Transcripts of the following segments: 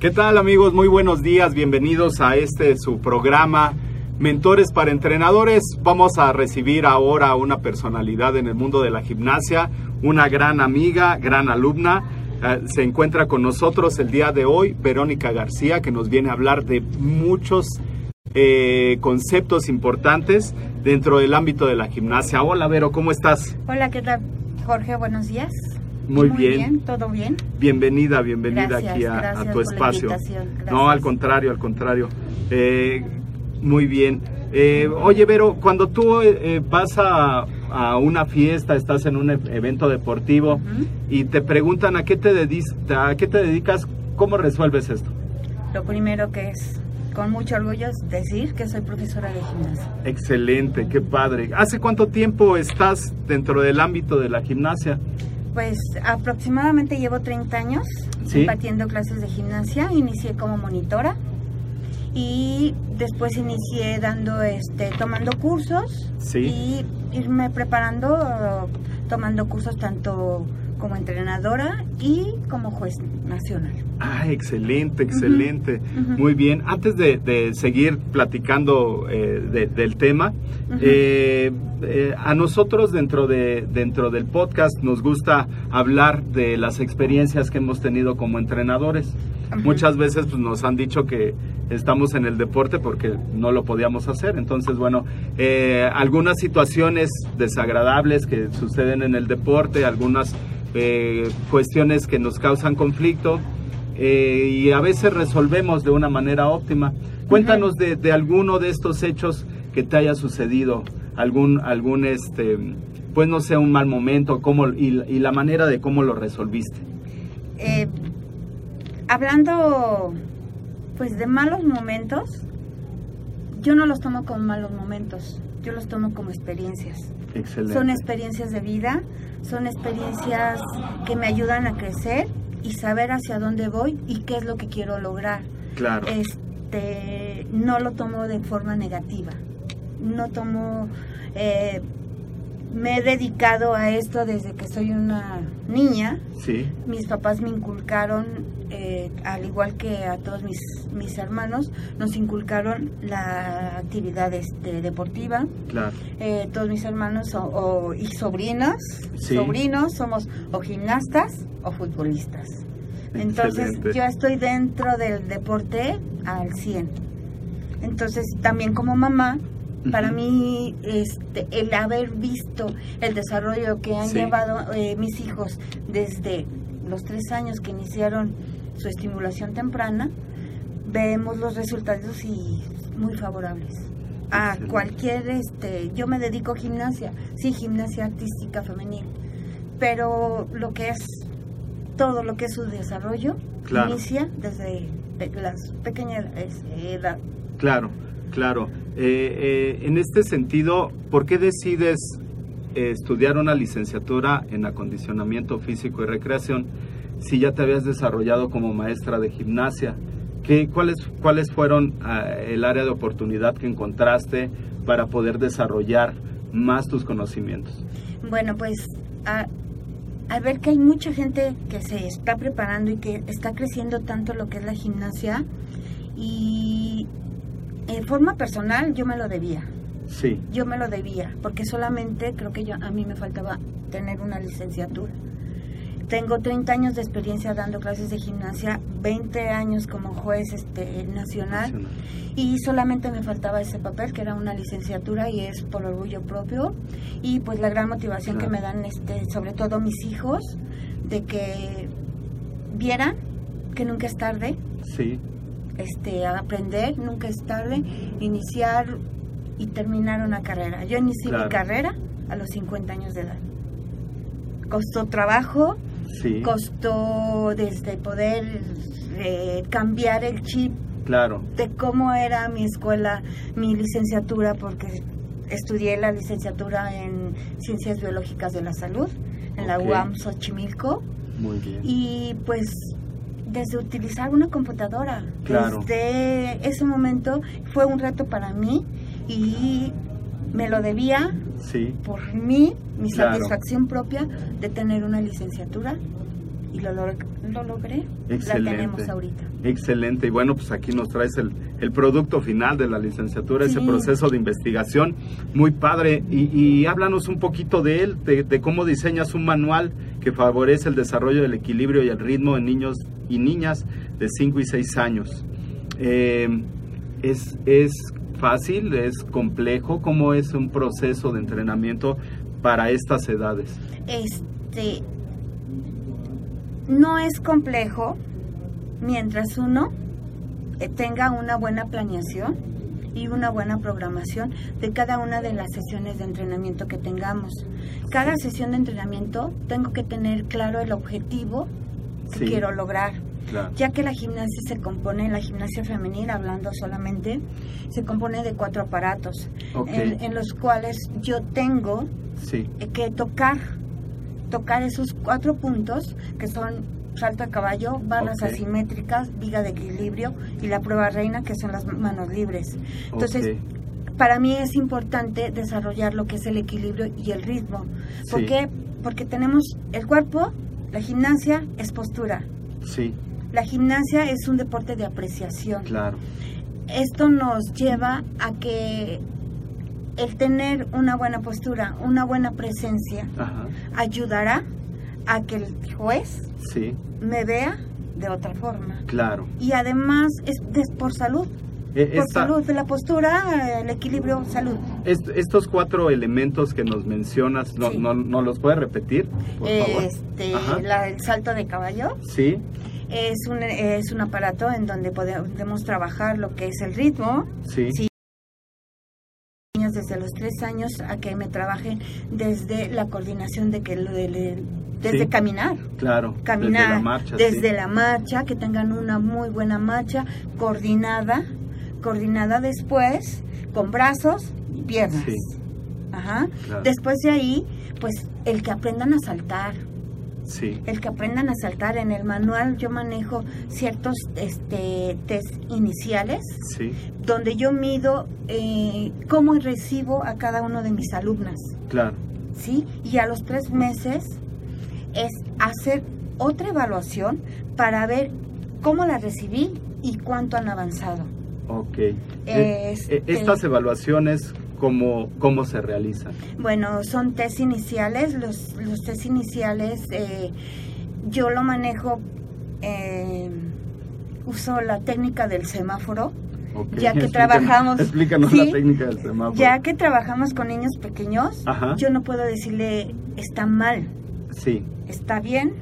¿Qué tal amigos? Muy buenos días, bienvenidos a este su programa Mentores para Entrenadores. Vamos a recibir ahora a una personalidad en el mundo de la gimnasia, una gran amiga, gran alumna. Eh, se encuentra con nosotros el día de hoy Verónica García, que nos viene a hablar de muchos eh, conceptos importantes dentro del ámbito de la gimnasia. Hola Vero, ¿cómo estás? Hola, ¿qué tal? Jorge, buenos días. Muy, bien. ¿Todo bien? Bienvenida, bienvenida Gracias, aquí a, tu espacio. No, al contrario, al contrario. Eh, muy bien. Eh, oye, Vero, cuando tú eh, eh, vas a, a una fiesta, estás en un e- evento deportivo y te preguntan a qué te, a qué te dedicas, ¿cómo resuelves esto? Lo primero que es, con mucho orgullo, es decir que soy profesora de gimnasia. Excelente, qué padre. ¿Hace cuánto tiempo estás dentro del ámbito de la gimnasia? Pues aproximadamente llevo 30 años Sí. impartiendo clases de gimnasia. Inicié como monitora y después inicié dando, este, tomando cursos Sí. y irme preparando, tomando cursos tanto como entrenadora y como juez nacional. Ah, excelente, excelente. Muy bien. Antes de, de seguir platicando eh, de- del tema, eh, eh, a nosotros dentro, de, dentro del podcast nos gusta hablar de las experiencias que hemos tenido como entrenadores. Muchas veces pues, nos han dicho que estamos en el deporte porque no lo podíamos hacer. Entonces, bueno, eh, algunas situaciones desagradables que suceden en el deporte, algunas cuestiones que nos causan conflicto eh, y a veces resolvemos de una manera óptima. Cuéntanos de, de alguno de estos hechos que te haya sucedido, algún, algún este, pues no sé, un mal momento, cómo, y, y la manera de cómo lo resolviste. Eh, hablando pues de malos momentos, yo no los tomo como malos momentos, yo los tomo como experiencias. Excelente. Son experiencias de vida, son experiencias que me ayudan a crecer y saber hacia dónde voy y qué es lo que quiero lograr. Claro. Este, no lo tomo de forma negativa, no tomo, eh, me he dedicado a esto desde que soy una niña, Sí, mis papás me inculcaron, eh, al igual que a todos mis, mis hermanos, nos inculcaron la actividad este, deportiva. claro. Eh, todos mis hermanos o, o- y sobrinos, Sí. sobrinos somos o gimnastas o futbolistas. Entonces Excelente. yo estoy dentro del deporte al 100. Entonces también como mamá, para mí este, el haber visto el desarrollo que han Sí. llevado eh, mis hijos desde los tres años que iniciaron su estimulación temprana, vemos los resultados y muy favorables. A cualquier, este, yo me dedico a gimnasia, sí, gimnasia artística femenil, pero lo que es todo lo que es su desarrollo Claro. inicia desde las pequeñas este, edad. Claro, claro. Eh, eh, en este sentido, ¿por qué decides estudiar una licenciatura en acondicionamiento físico y recreación si ya te habías desarrollado como maestra de gimnasia? ¿Qué, cuáles, ¿Cuáles fueron ah, el área de oportunidad que encontraste para poder desarrollar más tus conocimientos? Bueno, pues a, ver que hay mucha gente que se está preparando y que está creciendo tanto lo que es la gimnasia y en forma personal yo me lo debía. Sí, Yo me lo debía, porque solamente creo que yo, a mí me faltaba tener una licenciatura. Tengo 30 años de experiencia dando clases de gimnasia, 20 años como juez este, nacional nacional. y solamente me faltaba ese papel que era una licenciatura y es por orgullo propio y pues la gran motivación Claro. que me dan este sobre todo mis hijos de que vieran que nunca es tarde sí, este aprender nunca es tarde iniciar y terminar una carrera yo inicié Claro. mi carrera a los 50 años de edad costó trabajo sí, costó desde poder eh, cambiar el chip claro, de cómo era mi escuela, mi licenciatura, porque estudié la licenciatura en Ciencias Biológicas de la Salud, en la. UAM Xochimilco, muy bien. y pues desde utilizar una computadora, Claro. desde ese momento fue un reto para mí y me lo debía Sí, por mí, mi Claro. satisfacción propia de tener una licenciatura y lo, log- lo logré, Excelente. la tenemos ahorita. Excelente. Y bueno, pues aquí nos traes el, el producto final de la licenciatura, ese proceso de investigación. Muy padre. Y, y háblanos un poquito de él, de, de cómo diseñas un manual que favorece el desarrollo del equilibrio y el ritmo en niños y niñas de 5 y 6 años. Eh, es, ¿Es fácil? ¿Es complejo? ¿Cómo es un proceso de entrenamiento para estas edades? Este no es complejo mientras uno eh, tenga una buena planeación y una buena programación de cada una de las sesiones de entrenamiento que tengamos. Cada sesión de entrenamiento tengo que tener claro el objetivo que Sí. quiero lograr. Claro. ya que la gimnasia se compone, la gimnasia femenil, hablando solamente, se compone de cuatro aparatos, en, en los cuales yo tengo Sí, eh, que tocar, tocar esos cuatro puntos que son salto de caballo, barras asimétricas, viga de equilibrio y la prueba reina que son las manos libres. Entonces, para mí es importante desarrollar lo que es el equilibrio y el ritmo. ¿Por Sí. qué? Porque tenemos el cuerpo, la gimnasia es postura. Sí, La gimnasia es un deporte de apreciación. claro. Esto nos lleva a que el tener una buena postura, una buena presencia, Ajá. ayudará a que el juez Sí, me vea de otra forma. claro. Y además es por salud, Eh, por esta- salud, de la postura, el equilibrio, salud. est- estos cuatro elementos que nos mencionas, ¿no, Sí. no, no los puedes repetir, por favor? Este, la- el salto de caballo Sí, es un, es un aparato en donde podemos trabajar lo que es el ritmo, sí, Sí. desde los tres años a que me trabajen desde la coordinación de que lo de, de- desde Sí. caminar claro. caminar Desde la marcha, desde sí. la marcha que tengan una muy buena marcha coordinada coordinada después con brazos y piernas Sí. Ajá. Claro. después de ahí pues el que aprendan a saltar Sí, el que aprendan a saltar en el manual yo manejo ciertos este test iniciales sí, donde yo mido eh, cómo recibo a cada uno de mis alumnas, claro. ¿sí? Y a los tres meses es hacer otra evaluación para ver cómo la recibí y cuánto han avanzado. Ok. Eh, Este- eh, Estas evaluaciones, ¿cómo, ¿cómo se realizan? Bueno, son test iniciales, los, los test iniciales eh, yo lo manejo, eh, uso la técnica del semáforo, Ya que explícanos- trabajamos- Explícanos Sí. la técnica del semáforo. ya que trabajamos con niños pequeños, Ajá. yo no puedo decirle está mal, Sí, está bien,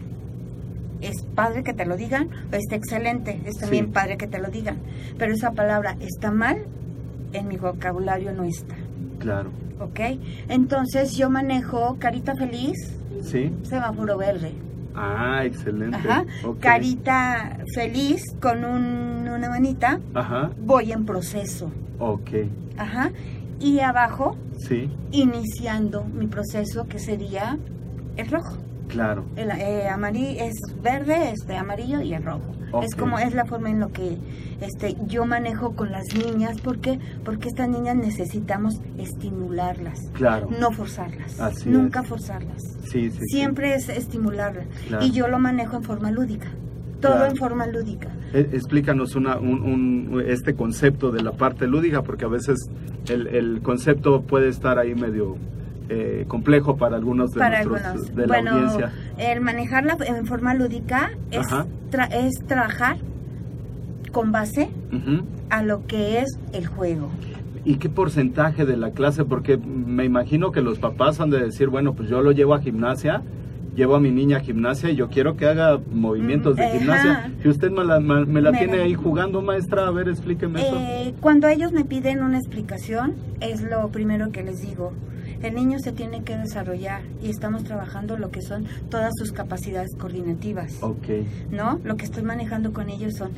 es padre que te lo digan, o está excelente, es también Sí. padre que te lo digan. Pero esa palabra está mal en mi vocabulario no está, claro. ¿ok? Entonces yo manejo carita feliz, Sí, semáforo verde. Ah, excelente. Ajá. Ok. Carita feliz con un- una manita. Ajá, Voy en proceso. ok. Ajá. Y abajo, Sí, iniciando mi proceso que sería el rojo. Claro. El eh, amarillo es verde, este amarillo y el rojo. Es como es la forma en lo que este yo manejo con las niñas, ¿por qué? Porque estas niñas necesitamos estimularlas, Claro. no forzarlas. Así Nunca es. forzarlas. Sí, sí. sí. Siempre es estimularlas Claro. y yo lo manejo en forma lúdica. Todo Claro. en forma lúdica. Eh, Explícanos una, un, un- este concepto de la parte lúdica, porque a veces el, el concepto puede estar ahí medio eh, complejo para algunos de para nuestros algunos. de la bueno, audiencia. el manejarla en forma lúdica es, tra- es trabajar con base a lo que es el juego. ¿Y qué porcentaje de la clase? Porque me imagino que los papás han de decir, bueno, pues yo lo llevo a gimnasia, llevo a mi niña a gimnasia y yo quiero que haga movimientos de ajá. gimnasia. Si usted me la, me- me la Me tiene ahí jugando, maestra, a ver, explíqueme eso. Eh, cuando ellos me piden una explicación, es lo primero que les digo. El niño se tiene que desarrollar y estamos trabajando lo que son todas sus capacidades coordinativas, Ok, ¿no? Lo que estoy manejando con ellos son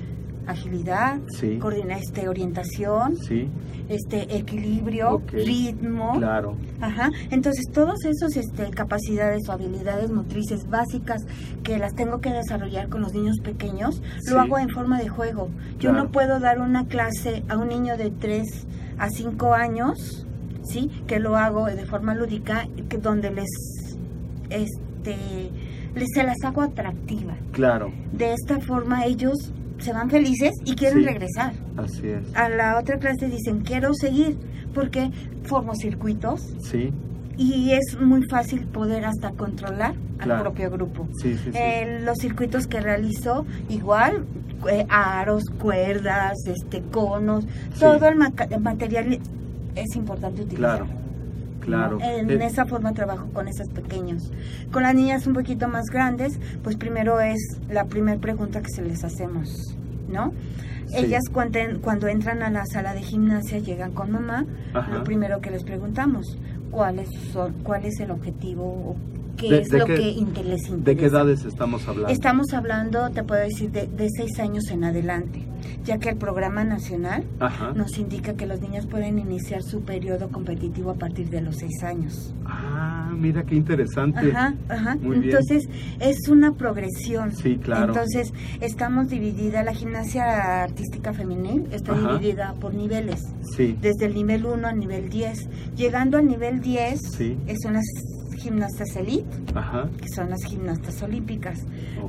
agilidad, Sí. coordina- este, orientación, sí, este, equilibrio, ritmo. claro. Ajá. Entonces, todos esos este, capacidades o habilidades motrices básicas que las tengo que desarrollar con los niños pequeños, Sí. lo hago en forma de juego. Yo Claro. no puedo dar una clase a un niño de 3 a 5 años, ¿sí? Que lo hago de forma lúdica, que donde les este les se las hago atractiva. Claro, De esta forma ellos se van felices y quieren Sí. regresar. así es. A la otra clase dicen, "Quiero seguir", porque formo circuitos, Sí, y es muy fácil poder hasta controlar Claro. al propio grupo. sí, sí, sí. Eh, los circuitos que realizo, igual, eh, aros, cuerdas, este, conos, todo el, el material es importante utilizar. Claro, claro. En Eh, esa forma trabajo con esos pequeños. Con las niñas un poquito más grandes, pues primero es la primera pregunta que se les hacemos, ¿no? Sí. Ellas cuando, cuando entran a la sala de gimnasia llegan con mamá, Ajá. lo primero que les preguntamos, ¿cuál es, cuál es el objetivo ¿De- es de lo qué- que les interesa? ¿De qué edades estamos hablando? Estamos hablando, te puedo decir, de, de seis años en adelante, ya que el programa nacional Ajá. nos indica que los niños pueden iniciar su periodo competitivo a partir de los seis años. Ah, mira qué interesante. Ajá, ajá. Muy bien. Entonces es una progresión. Sí, claro. Entonces estamos dividida, la gimnasia artística femenil está Ajá. dividida por niveles, Sí, desde el nivel 1 al nivel 10. Llegando al nivel 10 Sí. son las gimnastas elite, ajá. que son las gimnastas olímpicas.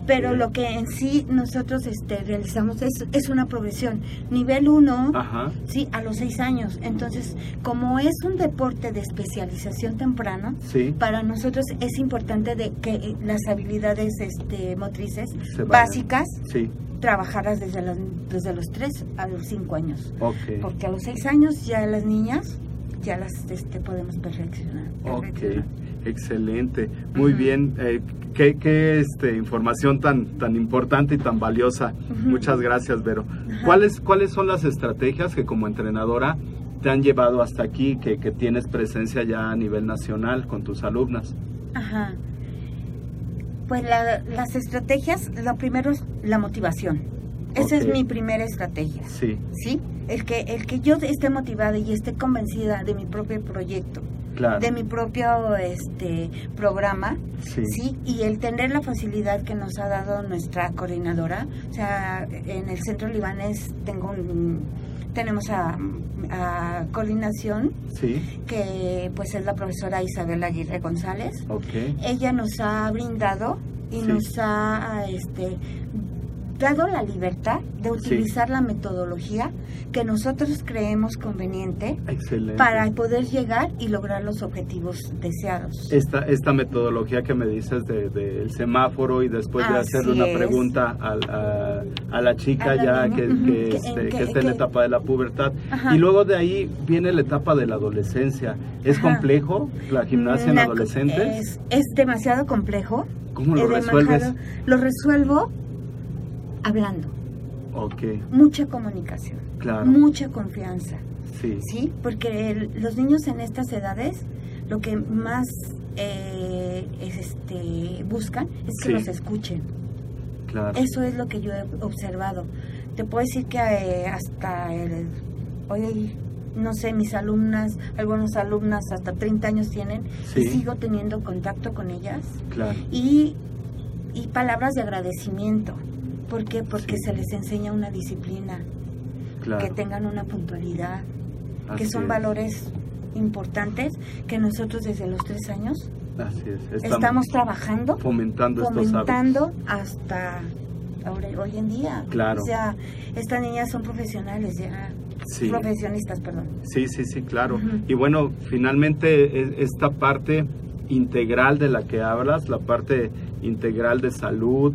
Pero lo que en sí nosotros este, realizamos es, es una progresión. Nivel 1, Ajá. sí, a los 6 años. Entonces, como es un deporte de especialización temprana, Sí. para nosotros es importante de que eh, las habilidades este, motrices básicas Sí. trabajarlas desde los, desde los 3 a los 5 años. Ok. Porque a los 6 años ya las niñas ya las este, podemos perfeccionar. Perfeccionar. Excelente. Muy bien. eh, qué qué, este, información tan, tan importante y tan valiosa. Muchas gracias, Vero. ¿Cuáles, ¿Cuáles son las estrategias que como entrenadora te han llevado hasta aquí, que, que tienes presencia ya a nivel nacional con tus alumnas? Ajá. Pues la- las estrategias, lo primero es la motivación. Esa es mi primera estrategia. Sí, ¿Sí? El que, el que yo esté motivada y esté convencida de mi propio proyecto, claro. de mi propio este programa, Sí. sí. y el tener la facilidad que nos ha dado nuestra coordinadora, o sea, en el centro libanés tengo un, tenemos a, a coordinación Sí, que pues es la profesora Isabel Aguirre González. ok. Ella nos ha brindado y Sí. nos ha este dado la libertad de utilizar la metodología que nosotros creemos conveniente Excelente. para poder llegar y lograr los objetivos deseados. Esta, esta metodología que me dices del de, del semáforo y después de Así hacerle una es. pregunta al- a, a la chica A la ya niña, que, que, que- este, en que que- está en la etapa de la pubertad. Ajá. Y luego de ahí viene la etapa de la adolescencia. ¿Es Ajá. complejo la gimnasia en Una- adolescentes? Es, es demasiado complejo. ¿Cómo lo resuelves? demasiado- Lo resuelvo hablando, Ok, mucha comunicación, claro. mucha confianza. Sí, ¿sí? Porque el- los niños en estas edades lo que más eh, es, este, buscan es que Sí. los escuchen. Claro. Eso es lo que yo he observado. Te puedo decir que eh, hasta el, hoy, no sé, mis alumnas, algunas alumnas hasta 30 años tienen, y Sí. sigo teniendo contacto con ellas Claro. y, y palabras de agradecimiento. ¿Por qué? Porque Sí. se les enseña una disciplina, Claro. que tengan una puntualidad, que Así son es. valores importantes que nosotros desde los tres años Así es. estamos, trabajando, fomentando, estos fomentando hasta ahora, hoy en día. Claro. O sea, estas niñas son profesionales ya, Sí. profesionistas, perdón. Sí, sí, sí, claro. Ujú. Y bueno, finalmente e- esta parte integral de la que hablas, la parte integral de salud,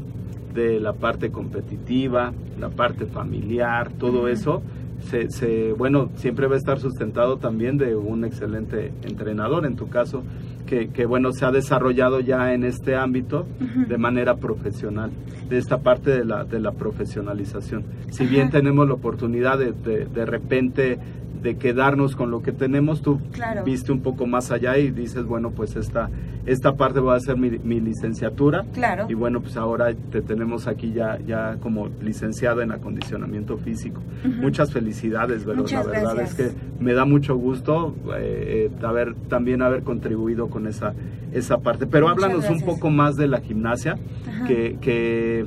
de la parte competitiva, la parte familiar, todo eso, se, se- bueno, siempre va a estar sustentado también de un excelente entrenador, en tu caso, que, que, bueno, se ha desarrollado ya en este ámbito Ujú. de manera profesional, de esta parte de la, de la profesionalización. Si Ajá. bien tenemos la oportunidad de, de, de repente de quedarnos con lo que tenemos, tú Claro. viste un poco más allá y dices, bueno, pues esta, esta parte va a ser mi, mi licenciatura. Claro. Y bueno, pues ahora te tenemos aquí ya, ya como licenciada en acondicionamiento físico. Ujú. Muchas felicidades, ¿verdad? Muchas la verdad gracias. es que me da mucho gusto eh, eh, haber, también haber contribuido con esa, esa parte. Pero Muchas háblanos un poco más de la gimnasia, Ajá. que, que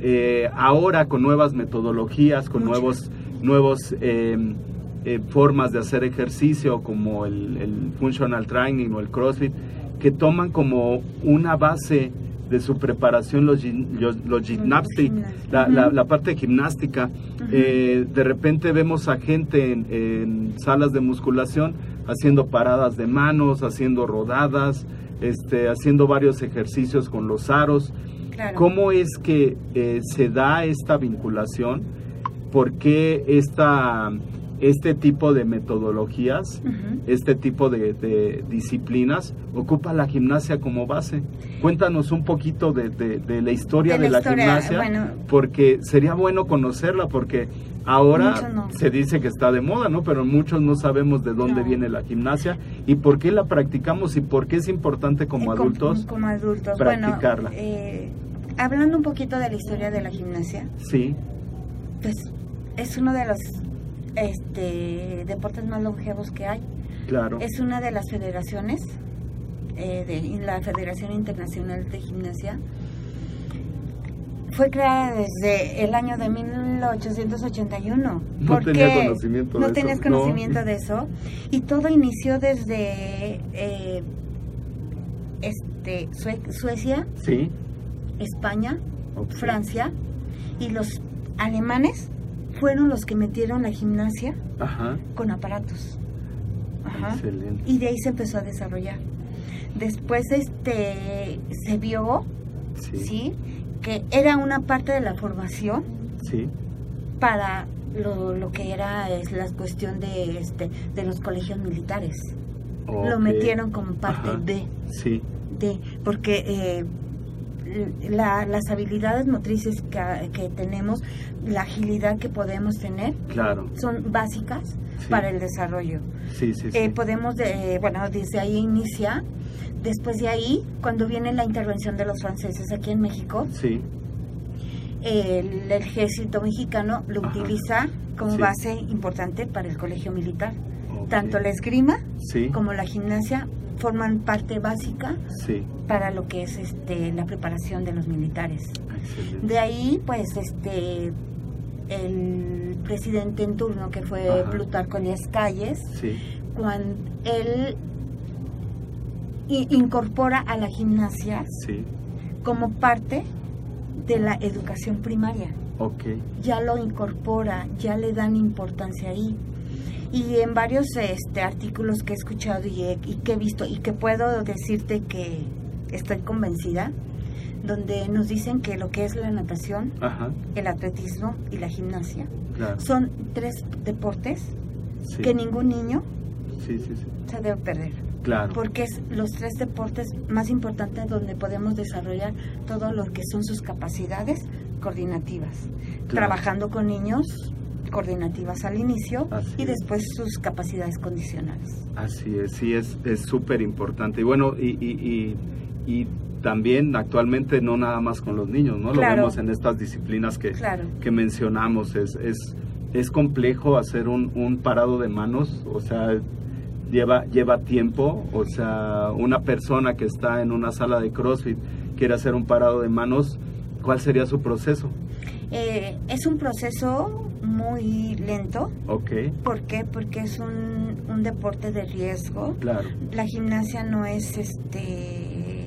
eh, ahora con nuevas metodologías, con Muchas. nuevos, nuevos eh, eh, formas de hacer ejercicio como el, el functional training o el CrossFit, que toman como una base de su preparación los, los, los gymnastics, gimnastas. la, la- Ujú. la parte gimnástica. Ujú. Eh, de repente vemos a gente en, en salas de musculación haciendo paradas de manos, haciendo rodadas, este, haciendo varios ejercicios con los aros. Claro. ¿Cómo es que eh, se da esta vinculación? ¿Por qué esta, este tipo de metodologías, este tipo de, de disciplinas ocupa la gimnasia como base? Cuéntanos un poquito de, de- de la historia De de la la, historia, gimnasia, bueno. porque sería bueno conocerla, porque ahora no. se dice que está de moda, ¿no? Pero muchos no sabemos de dónde No. viene la gimnasia y por qué la practicamos y por qué es importante como Eh, adultos. Como, adultos. practicarla. Bueno, eh, hablando un poquito de la historia de la gimnasia, Sí, pues es uno de los este, deportes más longevos que hay. claro. Es una de las federaciones, eh, de la Federación Internacional de Gimnasia. Fue creada desde el año de 1881. No ¿Por tenía conocimiento de No eso, tenías no. conocimiento de eso. Y todo inició desde eh, este, Sue- Suecia, Sí. España. Francia y los alemanes fueron los que metieron la gimnasia Ajá. con aparatos. Ajá. Excelente. Y de ahí se empezó a desarrollar. Después este se vio, Sí. sí, era una parte de la formación Sí. para lo, lo que era es la cuestión de este de los colegios militares. Lo metieron como parte Ajá. de Sí. de porque eh, la- las habilidades motrices que, que tenemos, la agilidad que podemos tener, Claro. son básicas Sí. para el desarrollo. Sí, sí, sí. Eh, podemos, de- bueno, desde ahí inicia. Después de ahí, cuando viene la intervención de los franceses aquí en México, Sí. el, ejército mexicano lo Ajá. utiliza como Sí. base importante para el colegio militar. Tanto la esgrima Sí. como la gimnasia forman parte básica Sí. para lo que es este la preparación de los militares. Excelente. De ahí, pues, este el presidente en turno que fue Ajá. Plutarco Elías Calles, cuando él i- incorpora a la gimnasia Sí. como parte de la educación primaria. Ok. Ya lo incorpora, ya le dan importancia ahí. Y en varios este, artículos que he escuchado y, he- y que he visto y que puedo decirte que estoy convencida, donde nos dicen que lo que es la natación, Ajá. el atletismo y la gimnasia Claro. son tres deportes Sí. que ningún niño Sí, sí, sí. se debe perder. Claro. porque es los tres deportes más importantes donde podemos desarrollar todo lo que son sus capacidades coordinativas. Claro. Trabajando con niños coordinativas al inicio Así y es. después sus capacidades condicionales. Así es, sí, es es súper importante. Y bueno, y, y, y, y también actualmente no nada más con los niños, ¿no? Claro. Lo vemos en estas disciplinas que, Claro. que mencionamos. Es, es, es complejo hacer un, un parado de manos, o sea, lleva, lleva tiempo. O sea, una persona que está en una sala de CrossFit quiere hacer un parado de manos, ¿cuál sería su proceso? Eh, es un proceso muy lento. Ok, ¿Por qué? Porque es un, un deporte de riesgo. claro, La gimnasia no es este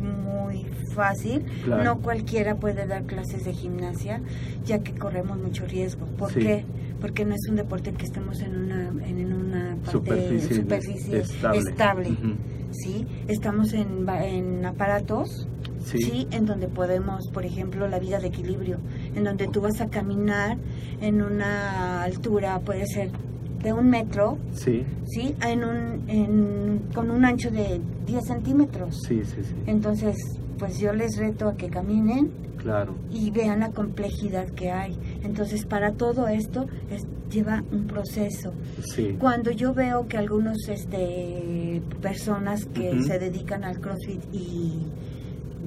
muy fácil. Claro. No cualquiera puede dar clases de gimnasia, ya que corremos mucho riesgo. ¿Por Sí. qué? Porque no es un deporte que estemos en una en una parte superficie, superficie estable. ¿sí? Estamos en, en aparatos, Sí. sí. En donde podemos, por ejemplo, la vida de equilibrio, en donde tú vas a caminar en una altura, puede ser de un metro, Sí, ¿sí? En un, en- con un ancho de 10 centímetros. sí, sí, sí, Entonces, pues yo les reto a que caminen claro. y vean la complejidad que hay. Entonces, para todo esto es- lleva un proceso. Sí, Cuando yo veo que algunos este personas que se dedican al CrossFit y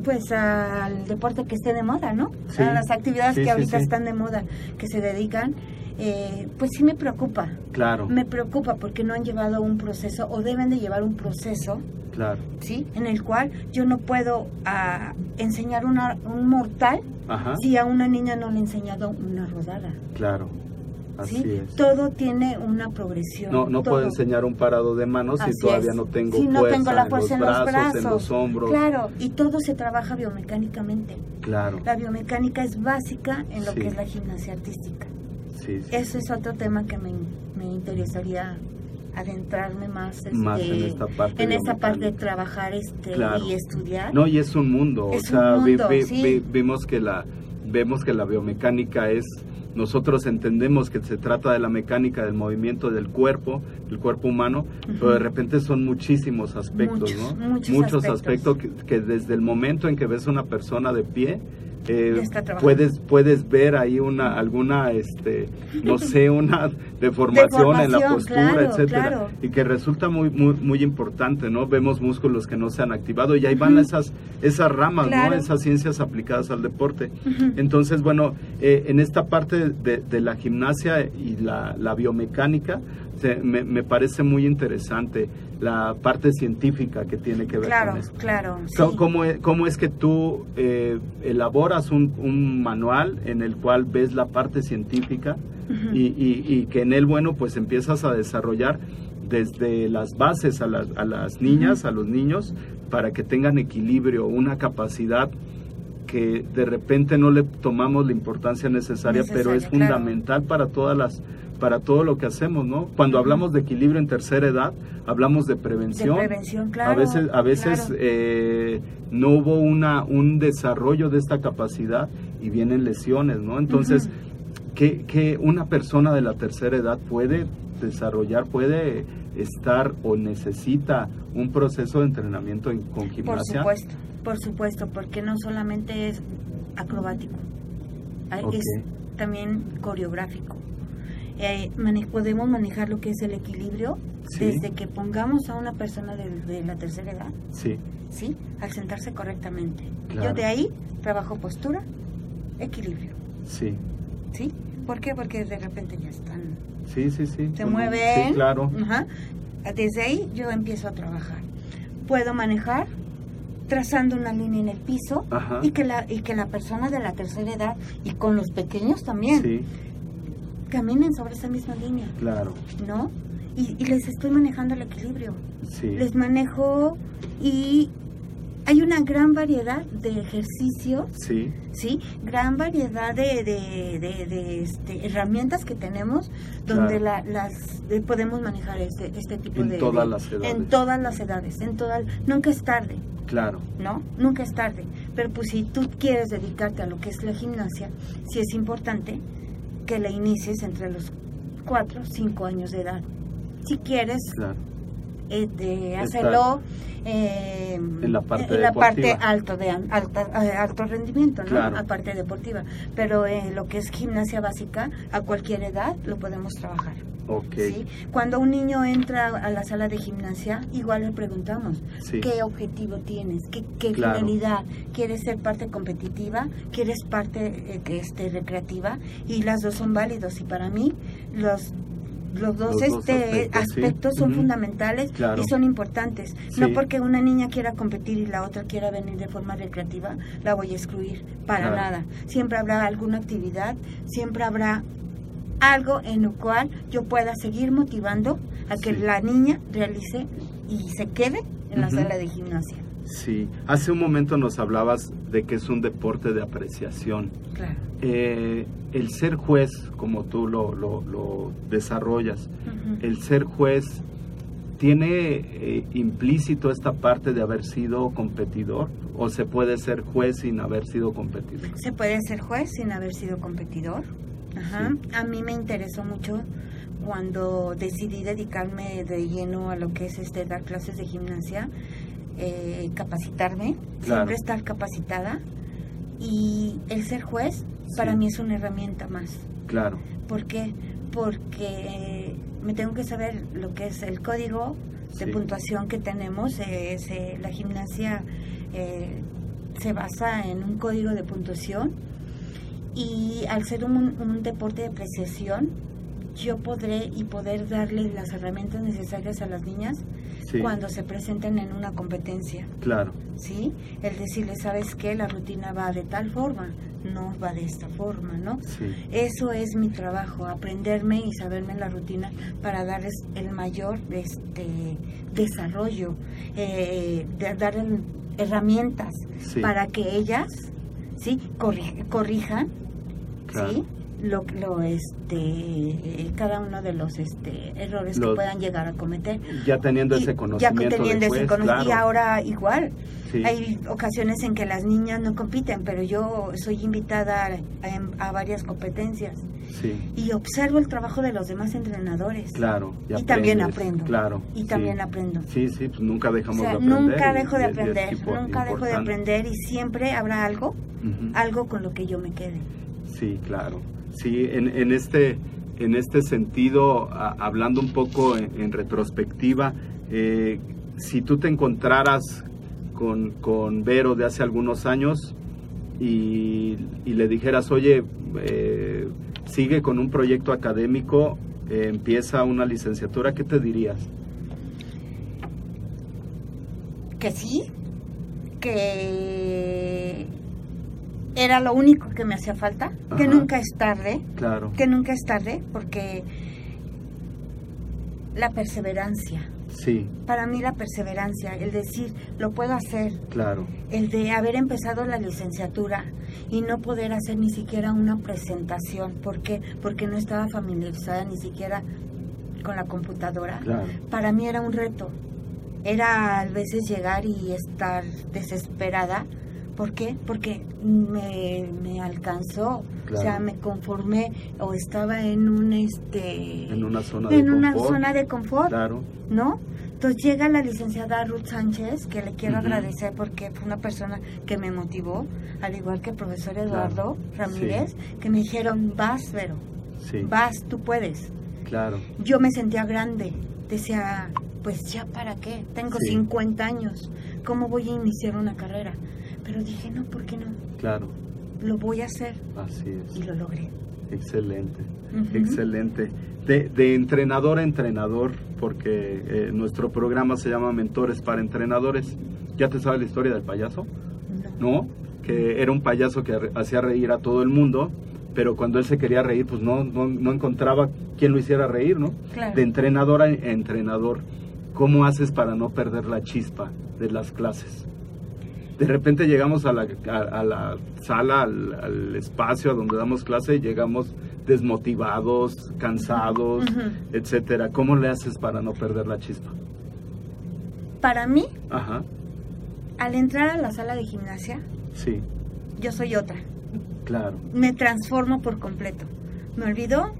pues al deporte que esté de moda, ¿no? Sí. A las actividades Sí, que ahorita están de moda, que se dedican, eh, pues sí me preocupa. claro, Me preocupa porque no han llevado un proceso o deben de llevar un proceso, claro. ¿sí? En el cual yo no puedo ah, enseñar una, un mortal Ajá, si a una niña no le he enseñado una rodada, claro. Así ¿sí? es. Todo tiene una progresión. No, no todo. puedo enseñar un parado de manos si todavía es. no tengo Si no fuerza, tengo la en, fuerza los en los brazos, en los hombros. Claro, y todo se trabaja biomecánicamente. Claro, La biomecánica es básica en lo Sí. que es la gimnasia artística. sí, sí. Eso es otro tema que me, me interesaría adentrarme más, este, Más en esta parte en esa parte de trabajar este Claro. y estudiar. No, y es un mundo, Es o sea, un sí. vimos que la vemos que la biomecánica es nosotros entendemos que se trata de la mecánica del movimiento del cuerpo, el cuerpo humano, pero de repente son muchísimos aspectos, Muchos, ¿no? muchos aspectos, que, que desde el momento en que ves una persona de pie, eh, puedes puedes ver ahí una alguna este no sé una deformación, en la postura claro, etcétera claro. y que resulta muy muy muy importante no vemos músculos que no se han activado y ahí van esas esas ramas Claro. no esas ciencias aplicadas al deporte. Entonces bueno eh, en esta parte de, de la gimnasia y la, la biomecánica se- me, me parece muy interesante la parte científica que tiene que ver Claro, con esto claro. sí. Co- ¿Cómo, es, cómo es que tú eh, elaboras un, un manual en el cual ves la parte científica y, y- y que en él, bueno, pues empiezas a desarrollar desde las bases a las, a las niñas, a los niños, para que tengan equilibrio, una capacidad que de repente no le tomamos la importancia necesaria, pero es claro. fundamental para todas las para todo lo que hacemos, ¿no? Cuando hablamos de equilibrio en tercera edad, hablamos de prevención. De prevención, claro. A veces, a veces claro. eh, no hubo una, un desarrollo de esta capacidad y vienen lesiones, ¿no? Entonces, Ujú. que, que una persona de la tercera edad puede desarrollar, puede estar o necesita un proceso de entrenamiento en- con Por gimnasia. supuesto, por supuesto, porque no solamente es acrobático, hay- Ok. es también coreográfico. Eh, mane- podemos manejar lo que es el equilibrio Sí. desde que pongamos a una persona de, de la tercera edad, Sí, ¿sí? Al sentarse correctamente. Claro. Yo de ahí trabajo postura, equilibrio, sí, ¿sí? ¿Por qué? Porque de repente ya están, sí, sí, sí. se mueven. Sí, claro. Ajá. Desde ahí yo empiezo a trabajar. Puedo manejar trazando una línea en el piso Ajá. y que la y que la persona de la tercera edad y con los pequeños también Sí, caminen sobre esa misma línea, claro. ¿no? Y, y les estoy manejando el equilibrio. Sí, Les manejo y hay una gran variedad de ejercicios, sí, ¿sí? Gran variedad de, de, de- de, este, herramientas que tenemos donde Claro. la- las eh, podemos manejar este, este tipo En de... todas de- las edades. En todas las edades, en todas... Nunca es tarde. claro. ¿no? Nunca es tarde. Pero pues si tú quieres dedicarte a lo que es la gimnasia, sí es importante que la inicies entre los 4 o 5 años de edad. Si quieres Claro. Eh, de Está hacerlo eh, en la parte en la parte alto de alta- eh, alto rendimiento, ¿no? Claro. Aparte deportiva. Pero en lo que es gimnasia básica, a cualquier edad lo podemos trabajar. Ok. ¿sí? Cuando un niño entra a la sala de gimnasia, igual le preguntamos, Sí. ¿qué objetivo tienes? ¿Qué, qué Claro. finalidad? ¿Quieres ser parte competitiva? ¿Quieres parte eh, este, recreativa? Y las dos son válidos. Y para mí, los, los dos, Los dos este, aspectos, sí. son fundamentales Claro. y son importantes. Sí. No porque una niña quiera competir y la otra quiera venir de forma recreativa, la voy a excluir. Para Claro. nada. Siempre habrá alguna actividad, siempre habrá algo en lo cual yo pueda seguir motivando a que Sí. la niña realice y se quede en la sala de gimnasia. Sí. Hace un momento nos hablabas de que es un deporte de apreciación. Claro. Eh, el ser juez, como tú lo, lo- lo desarrollas, el ser juez tiene eh, implícito esta parte de haber sido competidor o se puede ser juez sin haber sido competidor. Se puede ser juez sin haber sido competidor. Ajá. Sí. A mí me interesó mucho cuando decidí dedicarme de lleno a lo que es este dar clases de gimnasia, eh, capacitarme, Claro. siempre estar capacitada y el ser juez para mí es una herramienta más. Claro, ¿Por qué? Porque me tengo que saber lo que es el código de Sí. puntuación que tenemos. es, eh, la gimnasia eh, se basa en un código de puntuación y al ser un, un deporte de apreciación, yo podré y poder darle las herramientas necesarias a las niñas sí, cuando se presenten en una competencia. claro, ¿sí? El decirle, ¿sabes qué? La rutina va de tal forma, no va de esta forma, ¿no? sí, Eso es mi trabajo, aprenderme y saberme la rutina para darles el mayor este, desarrollo, eh, de dar herramientas Sí. para que ellas sí corri- corrijan Claro. sí lo, lo este eh, cada uno de los este errores Los- que puedan llegar a cometer. ya teniendo y ese ya conocimiento teniendo ese y ahora igual. Sí. hay ocasiones en que las niñas no compiten pero yo soy invitada a, a varias competencias. Sí, y observo el trabajo de los demás entrenadores. Claro, y también aprendo. claro, y sí. también aprendo. Sí, sí, pues nunca o dejamos sea, de aprender. nunca dejo de aprender nunca dejo de aprender y siempre habrá algo algo con lo que yo me quede. Sí, claro. Sí, en, en este en este sentido, hablando un poco en, retrospectiva, eh, si tú te encontraras con, con Vero de hace algunos años y, y le dijeras, oye, eh, sigue con un proyecto académico, eh, empieza una licenciatura, ¿qué te dirías? que sí, que era lo único que me hacía falta, que nunca es tarde, Claro, que nunca es tarde, porque la perseverancia, sí, para mí la perseverancia, el decir, lo puedo hacer, claro, el de haber empezado la licenciatura y no poder hacer ni siquiera una presentación, ¿por qué? Porque no estaba familiarizada ni siquiera con la computadora. claro, Para mí era un reto. Era a veces llegar y estar desesperada. ¿Por qué? Porque me, me alcanzó. Claro. O sea, me conformé o estaba en un este en una zona de en una confort, zona de confort, Claro, ¿no? Entonces llega la licenciada Ruth Sánchez, que le quiero agradecer porque fue una persona que me motivó, al igual que el profesor Eduardo Claro, Ramírez, que me dijeron, vas, Vero, sí, vas, tú puedes claro, yo me sentía grande. Decía, pues ya para qué, tengo Sí. 50 años, ¿cómo voy a iniciar una carrera? Pero dije, no, ¿por qué no? claro, Lo voy a hacer así es. y lo logré. Excelente, excelente. De, de entrenador a entrenador, porque eh, nuestro programa se llama Mentores para Entrenadores. ¿Ya te sabes la historia del payaso? No. ¿No? Que era un payaso que hacía reír a todo el mundo, pero cuando él se quería reír, pues no, no, no encontraba quien lo hiciera reír, ¿no? Claro. De entrenador a entrenador, ¿cómo haces para no perder la chispa de las clases? De repente llegamos a la, a, a la sala, al, al espacio donde damos clase y llegamos desmotivados, cansados, Ujú. etcétera. ¿Cómo le haces para no perder la chispa? Para mí, Ajá, al entrar a la sala de gimnasia, sí, yo soy otra. claro, Me transformo por completo. Me olvido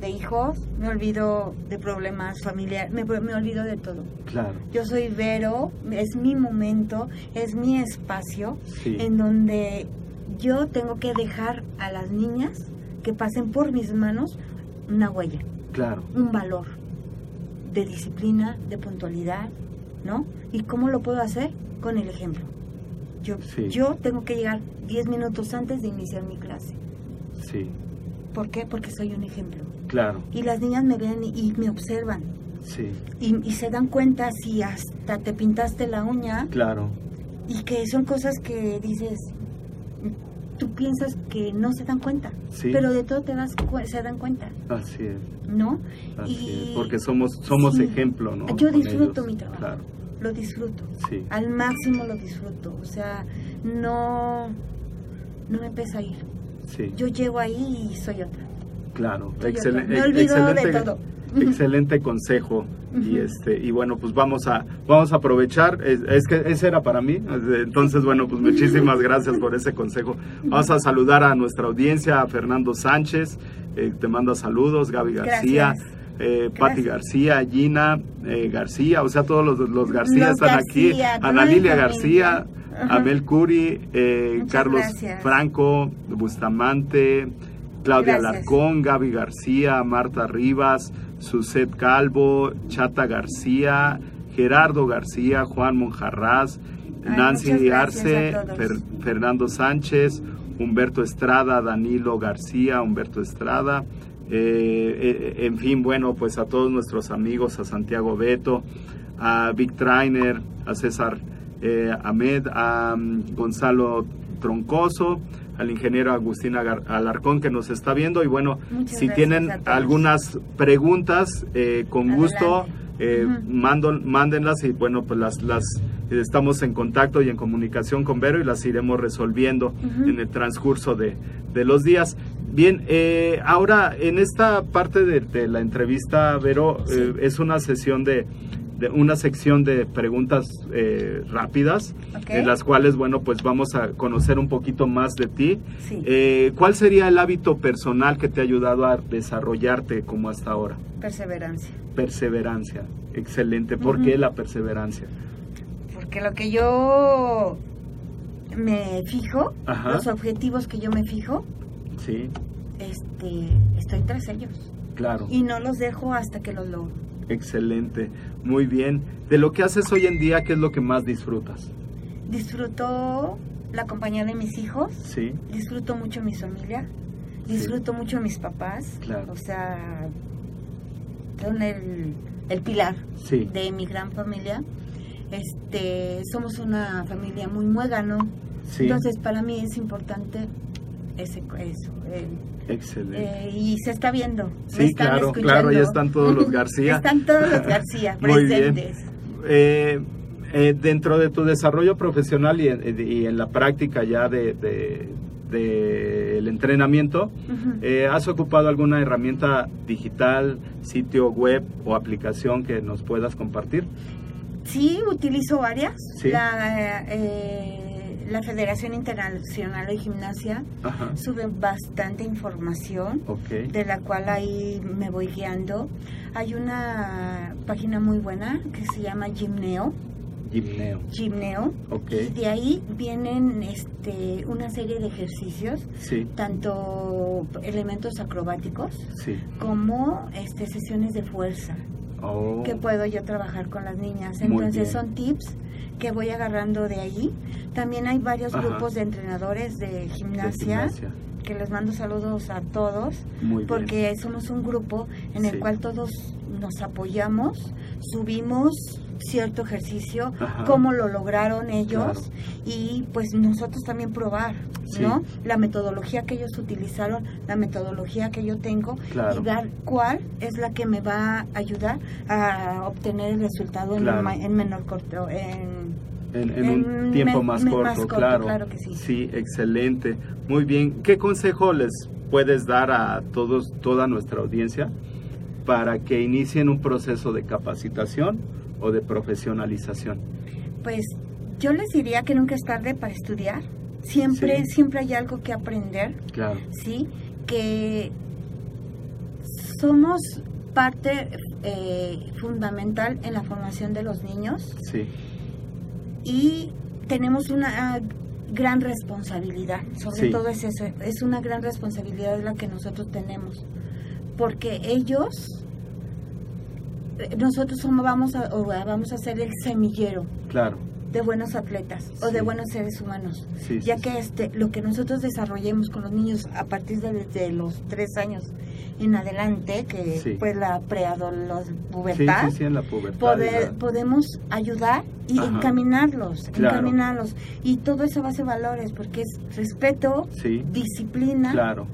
de hijos, me olvido de problemas familiares, me, me olvido de todo. Claro. Yo soy Vero, es mi momento, es mi espacio Sí. en donde yo tengo que dejar a las niñas que pasen por mis manos una huella, Claro. un valor de disciplina, de puntualidad, ¿no? ¿Y cómo lo puedo hacer? Con el ejemplo. Yo, Sí. yo tengo que llegar 10 minutos antes de iniciar mi clase. Sí. ¿Por qué? Porque soy un ejemplo. Claro. Y las niñas me ven y, me observan. Sí. Y, y se dan cuenta si hasta te pintaste la uña Claro. y que son cosas que dices, tú piensas que no se dan cuenta, Sí. pero de todo te das cu- se dan cuenta, Así es. ¿no? Así Y- es. Porque somos somos sí. ejemplo, ¿no? Yo Con disfruto ellos. mi trabajo. Claro. Lo disfruto, Sí. al máximo lo disfruto, o sea, no, no me pesa ir. Sí. Yo llego ahí y soy otra. Claro, excel-. Me excelente, de todo. excelente consejo y este y bueno pues vamos a vamos a aprovechar es, es que ese era para mí entonces bueno pues muchísimas gracias por ese consejo vamos a saludar a nuestra audiencia a Fernando Sánchez eh, te manda saludos Gaby García Gracias. eh, Patti García Gina eh, García o sea todos los, los García Los están aquí Ana Lilia. García. Amel Curi eh, Carlos gracias. Franco Bustamante Claudia. Alarcón, Gaby García, Marta Rivas, Suset Calvo, Chata García, Gerardo García, Juan Monjarraz, Ay, Nancy Arce. Fer- Fernando Sánchez, Humberto Estrada, Danilo García, Humberto Estrada. eh, eh, en fin, bueno, pues a todos nuestros amigos, a Santiago Beto, a Vic Trainer, a César eh, Ahmed, a mm, Gonzalo Troncoso, al ingeniero Agustín Agar- Alarcón que nos está viendo. Y bueno, Muchas si tienen algunas preguntas, eh, con gusto eh, mando- mándenlas y bueno, pues las, las estamos en contacto y en comunicación con Vero y las iremos resolviendo en el transcurso de, de los días. Bien, eh, ahora en esta parte de, de la entrevista, Vero, Sí. eh, es una sesión de, de una sección de preguntas eh, rápidas, en las cuales, bueno, pues vamos a conocer un poquito más de ti. Sí. Eh, ¿Cuál sería el hábito personal que te ha ayudado a desarrollarte como hasta ahora? Perseverancia. Perseverancia. Excelente. ¿Por qué la perseverancia? Porque lo que yo me fijo, Ajá. los objetivos que yo me fijo, Sí, este, estoy tras ellos. claro. Y no los dejo hasta que los logro. Excelente. Muy bien. De lo que haces hoy en día, ¿qué es lo que más disfrutas? Disfruto la compañía de mis hijos, Sí, disfruto mucho mi familia, disfruto mucho mis papás. Claro. O sea, son el, el pilar sí, de mi gran familia. Este, somos una familia muy muégano. sí. Entonces, para mí es importante ese, eso. el- Excelente. eh, y se está viendo. me Sí, están claro, escuchando. claro, ahí están todos los García. están todos los García Muy bien. presentes. Eh, eh, dentro de tu desarrollo profesional y en, y en la práctica ya de, de- entrenamiento, eh, ¿has ocupado alguna herramienta digital, sitio web o aplicación que nos puedas compartir? Sí, utilizo varias. Sí. La, eh, la Federación Internacional de Gimnasia Ajá. sube bastante información, de la cual ahí me voy guiando. Hay una página muy buena que se llama Gymneo. Gimneo. Gymneo. Ok. Y de ahí vienen este, una serie de ejercicios, Sí, tanto elementos acrobáticos sí. como este, sesiones de fuerza. Oh, que puedo yo trabajar con las niñas. Entonces son tips que voy agarrando de ahí. También hay varios Ajá. grupos de entrenadores de de gimnasia, que les mando saludos a todos Muy bien. porque somos un grupo en el Sí. cual todos nos apoyamos, subimos cierto ejercicio, Ajá. cómo lo lograron ellos Claro. y pues nosotros también probar, Sí. ¿no? La metodología que ellos utilizaron, la metodología que yo tengo Claro. y dar cuál es la que me va a ayudar a obtener el resultado Claro. en menor corto, en En, en un tiempo más, corto, más corto, claro. claro que sí. Sí, excelente. Muy bien. ¿Qué consejo les puedes dar a todos, toda nuestra audiencia para que inicien un proceso de capacitación o de profesionalización? Pues yo les diría que nunca es tarde para estudiar. Siempre, Sí. siempre hay algo que aprender, Claro. ¿sí? Que somos parte eh, fundamental en la formación de los niños Sí, y tenemos una ah, gran responsabilidad, sobre Sí. todo es eso, es una gran responsabilidad la que nosotros tenemos, porque ellos, eh, nosotros somos, vamos, a, o vamos a ser el semillero claro. de buenos atletas o de buenos seres humanos, Sí, ya que este, lo que nosotros desarrollemos con los niños a partir de, de los tres años en adelante, que Sí. pues la preadolescencia, sí, la pubertad. poder, y la- podemos ayudar y Ajá. encaminarlos, Claro. encaminarlos. Y todo eso base valores, porque es respeto, disciplina, claro.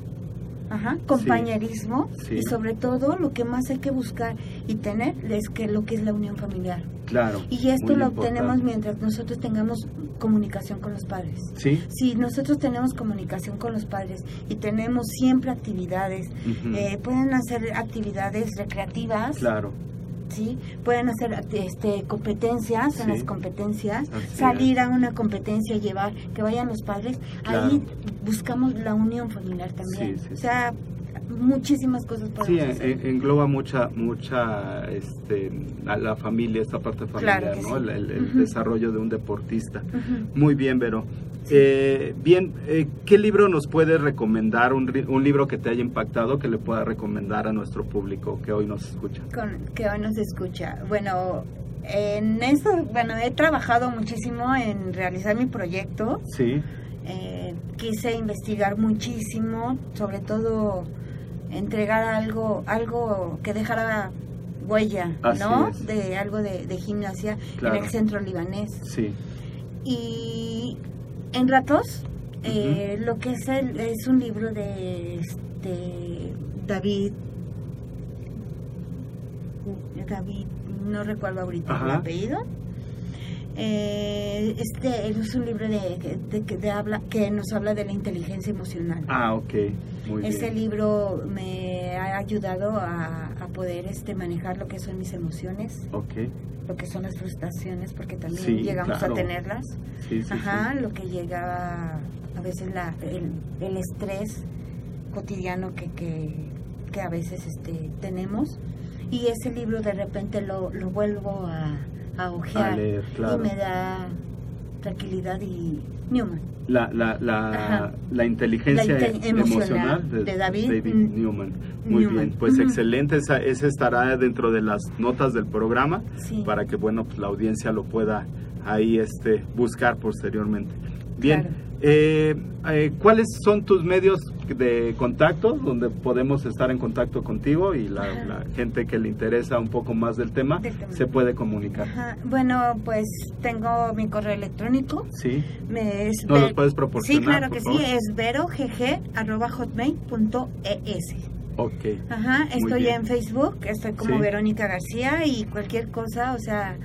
Ajá, compañerismo Sí. y sobre todo lo que más hay que buscar y tener es que lo que es la unión familiar. Claro. Y esto lo obtenemos mientras nosotros tengamos comunicación con los padres. Sí. Si nosotros tenemos comunicación con los padres y tenemos siempre actividades, eh, pueden hacer actividades recreativas, Claro. ¿Sí? Pueden hacer este, competencias en Sí. las competencias, Así salir a una competencia, llevar, que vayan los padres. Claro. Ahí buscamos la unión familiar también. Sí, sí, o sea, muchísimas cosas podemos Sí, en- engloba mucha, mucha, este, a la familia, esta parte familiar, Claro ¿no? sí. El, el- el Ujú. desarrollo de un deportista. Muy bien, Vero. Eh, bien, eh, ¿qué libro nos puedes recomendar? Un, libro que te haya impactado que le pueda recomendar a nuestro público que hoy nos escucha. Con, que hoy nos escucha. Bueno, en eso, bueno, he trabajado muchísimo en realizar mi proyecto. Sí, Eh, quise investigar muchísimo, sobre todo entregar algo, algo que dejara huella, Así ¿no? es. De algo de, de gimnasia Claro. en el centro libanés. sí, Y en ratos, eh, lo que es el, es un libro de este David, David, no recuerdo ahorita el Ajá. apellido. Eh, este es un libro de, de- de habla, que nos habla de la inteligencia emocional. Ah, ok, muy Ese bien. libro me ha ayudado a, a poder este, manejar lo que son mis emociones, Ok, lo que son las frustraciones, porque también Sí, llegamos claro. a tenerlas. sí, sí, Ajá, lo que llega a veces la, el, el estrés cotidiano que, que, que a veces este, tenemos. Y ese libro de repente lo, lo vuelvo a, a ojear A leer, claro. y me da tranquilidad y Newman. La, la, la, inteligencia inte- emocional, emocional de David, mm, Newman. Muy Newman. bien, pues excelente. Esa, ese estará dentro de las notas del programa Sí. para que bueno pues la audiencia lo pueda ahí este buscar posteriormente. Bien, Claro. Eh, eh, ¿cuáles son tus medios de contacto donde podemos estar en contacto contigo y la, gente que le interesa un poco más del tema Del tema. se puede comunicar? Ajá. Bueno, pues tengo mi correo electrónico. Sí, Me es ¿Nos ver- los puedes proporcionar, Sí, claro que favor? sí, es verogg.hotmail.es. ok. Ajá, estoy en Facebook, estoy como Sí. Verónica García y cualquier cosa, o sea,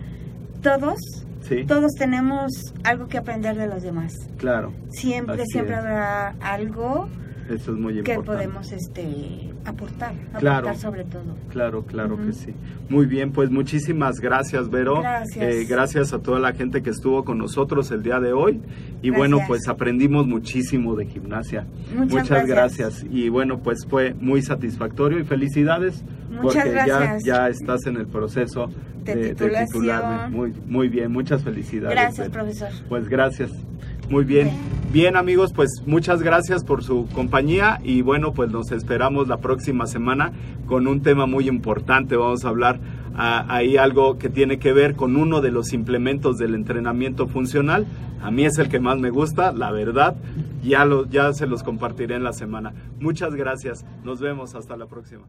todos, Sí, todos tenemos algo que aprender de los demás. claro. Siempre, Así siempre es. habrá algo Eso es muy que importante. podemos este aportar, aportar Claro. sobre todo. Claro, claro que sí. Muy bien, pues muchísimas gracias, Vero. Gracias. Eh, gracias a toda la gente que estuvo con nosotros el día de hoy. Y bueno, pues aprendimos muchísimo de gimnasia. Muchas gracias. Y bueno, pues fue muy satisfactorio y felicidades. Muchas porque gracias. ya, ya estás en el proceso De de, titularme. Muy, muy bien, muchas felicidades. Gracias, Vero. profesor. Pues gracias. Muy bien. Bien amigos, pues muchas gracias por su compañía y bueno, pues nos esperamos la próxima semana con un tema muy importante. Vamos a hablar ah, ahí algo que tiene que ver con uno de los implementos del entrenamiento funcional. A mí es el que más me gusta, la verdad. Ya, lo, ya se los compartiré en la semana. Muchas gracias. Nos vemos. Hasta la próxima.